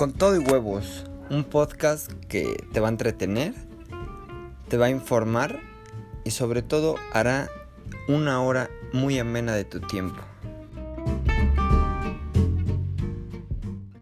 Con todo y huevos, un podcast que te va a entretener, te va a informar y sobre todo hará una hora muy amena de tu tiempo.